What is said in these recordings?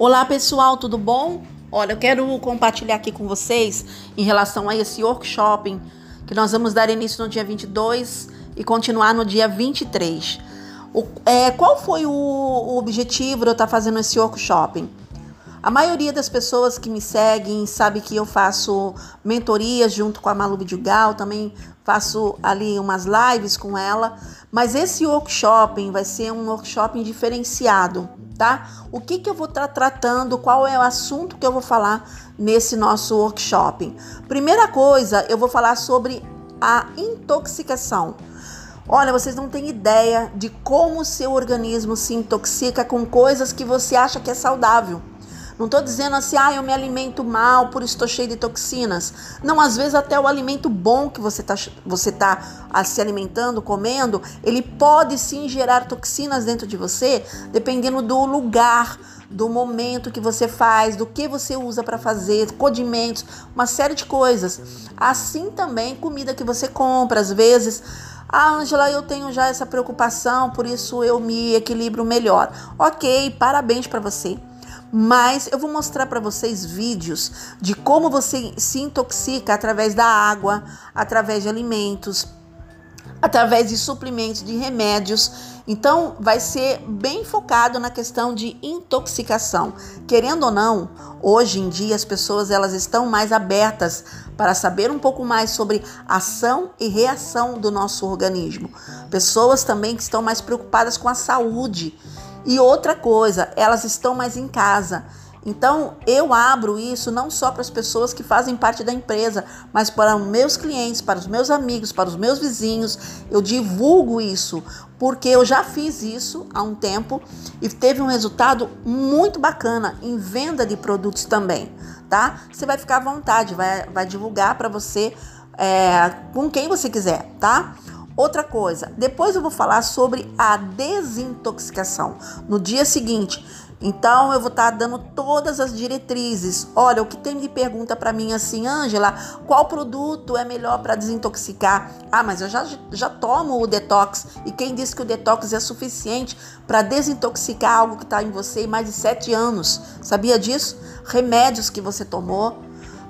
Olá pessoal, tudo bom? Olha, eu quero compartilhar aqui com vocês em relação a esse workshop que nós vamos dar início no dia 22 e continuar no dia 23. O, é, qual foi o, o objetivo de eu estar fazendo esse workshop? A maioria das pessoas que me seguem sabe que eu faço mentorias junto com a Malu Bidugal, também faço ali umas lives com ela, mas esse workshop vai ser um workshop diferenciado tá? O que, que eu vou estar tá tratando, qual é o assunto que eu vou falar nesse nosso workshop. Primeira coisa, eu vou falar sobre a intoxicação. Olha, vocês não têm ideia de como o seu organismo se intoxica com coisas que você acha que é saudável. Não estou dizendo assim, ah, eu me alimento mal, por isso estou cheio de toxinas. Não, às vezes até o alimento bom que você está você tá, ah, se alimentando, comendo, ele pode sim gerar toxinas dentro de você, dependendo do lugar, do momento que você faz, do que você usa para fazer, condimentos, uma série de coisas. Assim também comida que você compra, às vezes. Ah, Angela, eu tenho já essa preocupação, por isso eu me equilibro melhor. Ok, parabéns para você mas eu vou mostrar para vocês vídeos de como você se intoxica através da água, através de alimentos, através de suplementos, de remédios. Então, vai ser bem focado na questão de intoxicação. Querendo ou não, hoje em dia as pessoas elas estão mais abertas para saber um pouco mais sobre ação e reação do nosso organismo. Pessoas também que estão mais preocupadas com a saúde e outra coisa, elas estão mais em casa. Então, eu abro isso não só para as pessoas que fazem parte da empresa, mas para os meus clientes, para os meus amigos, para os meus vizinhos. Eu divulgo isso, porque eu já fiz isso há um tempo e teve um resultado muito bacana em venda de produtos também, tá? Você vai ficar à vontade, vai, vai divulgar para você é, com quem você quiser, tá? Outra coisa, depois eu vou falar sobre a desintoxicação. No dia seguinte, então eu vou estar dando todas as diretrizes. Olha, o que tem de pergunta para mim assim, Ângela, qual produto é melhor para desintoxicar? Ah, mas eu já, já tomo o detox. E quem disse que o detox é suficiente para desintoxicar algo que está em você em mais de sete anos? Sabia disso? Remédios que você tomou,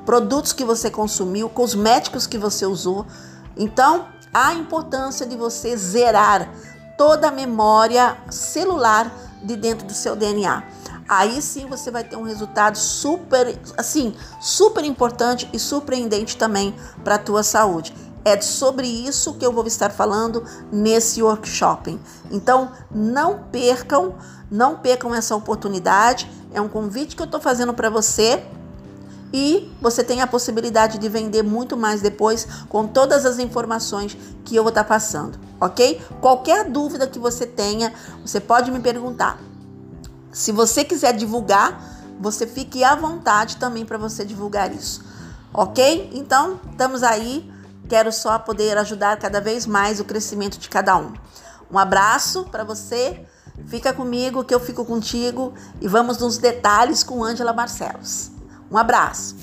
produtos que você consumiu, cosméticos que você usou. Então, a importância de você zerar toda a memória celular de dentro do seu DNA. Aí sim você vai ter um resultado super, assim, super importante e surpreendente também para a tua saúde. É sobre isso que eu vou estar falando nesse workshop. Então, não percam, não percam essa oportunidade. É um convite que eu estou fazendo para você e você tem a possibilidade de vender muito mais depois com todas as informações que eu vou estar passando, ok? Qualquer dúvida que você tenha, você pode me perguntar. Se você quiser divulgar, você fique à vontade também para você divulgar isso, ok? Então, estamos aí. Quero só poder ajudar cada vez mais o crescimento de cada um. Um abraço para você. Fica comigo que eu fico contigo e vamos nos detalhes com Ângela Barcelos. Um abraço!